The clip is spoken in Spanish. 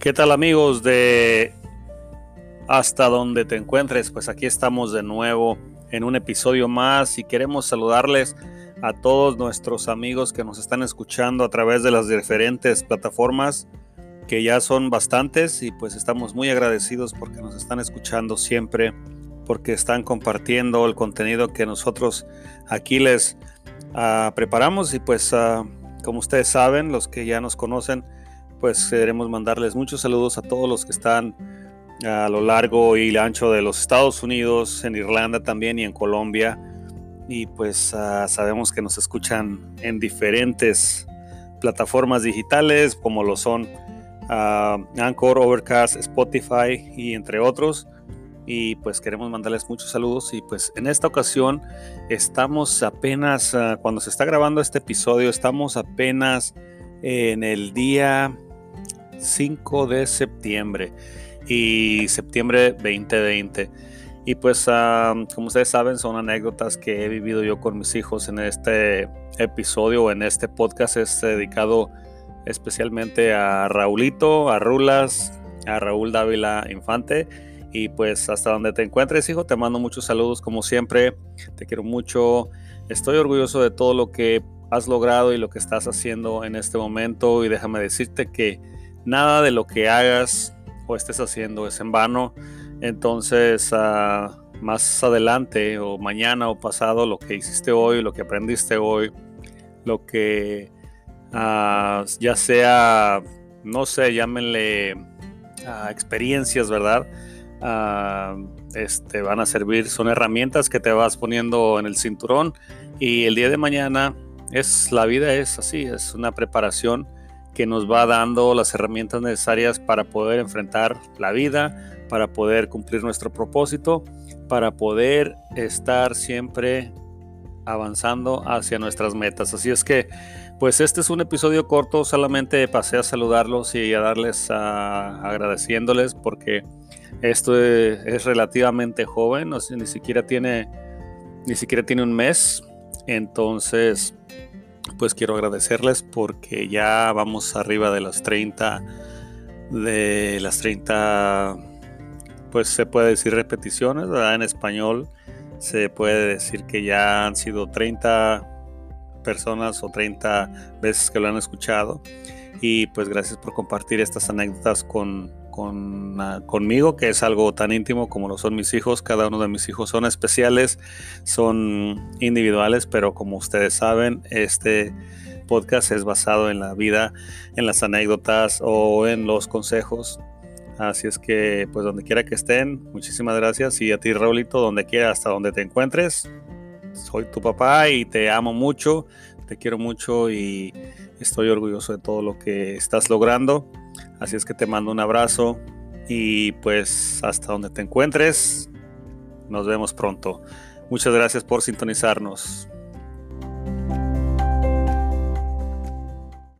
¿Qué tal amigos de Hasta donde te encuentres? Pues aquí estamos de nuevo en un episodio más y queremos saludarles a todos nuestros amigos que nos están escuchando a través de las diferentes plataformas que ya son bastantes y pues estamos muy agradecidos porque nos están escuchando siempre, porque están compartiendo el contenido que nosotros aquí les uh, preparamos y pues uh, como ustedes saben, los que ya nos conocen, pues queremos mandarles muchos saludos a todos los que están a lo largo y ancho de los Estados Unidos, en Irlanda también y en Colombia. Y pues uh, sabemos que nos escuchan en diferentes plataformas digitales como lo son uh, Anchor, Overcast, Spotify y entre otros. Y pues queremos mandarles muchos saludos y pues en esta ocasión estamos apenas, uh, cuando se está grabando este episodio, estamos apenas en el día 5 de septiembre y septiembre 2020. Y pues como ustedes saben son anécdotas que he vivido yo con mis hijos en este episodio, en este podcast es dedicado especialmente a Raulito, a Rulas, a Raúl Dávila Infante. Y pues hasta donde te encuentres, hijo, te mando muchos saludos como siempre. Te quiero mucho. Estoy orgulloso de todo lo que has logrado y lo que estás haciendo en este momento. Y déjame decirte que nada de lo que hagas o estés haciendo es en vano. Entonces, uh, más adelante o mañana o pasado, lo que hiciste hoy, lo que aprendiste hoy, lo que uh, ya sea, no sé, llámenle uh, experiencias, ¿verdad? este, van a servir, son herramientas que te vas poniendo en el cinturón y el día de mañana es la vida es así, es una preparación que nos va dando las herramientas necesarias para poder enfrentar la vida, para poder cumplir nuestro propósito, para poder estar siempre avanzando hacia nuestras metas. Así es que, pues este es un episodio corto, solamente pasé a saludarlos y a darles a, agradeciéndoles porque esto es, relativamente joven, ni siquiera tiene ni siquiera tiene un mes. Entonces, pues quiero agradecerles porque ya vamos arriba de las 30, de las 30, pues se puede decir repeticiones, ¿verdad? En español se puede decir que ya han sido 30 personas o 30 veces que lo han escuchado. Y pues gracias por compartir estas anécdotas con, Ah, conmigo, que es algo tan íntimo como lo son mis hijos. Cada uno de mis hijos son especiales, son individuales, pero como ustedes saben, este podcast es basado en la vida, en las anécdotas o en los consejos. Así es que, pues donde quiera que estén, muchísimas gracias. Y a ti, Raulito, donde quiera, hasta donde te encuentres. Soy tu papá y te amo mucho, te quiero mucho y estoy orgulloso de todo lo que estás logrando. Así es que te mando un abrazo y pues hasta donde te encuentres, nos vemos pronto. Muchas gracias por sintonizarnos.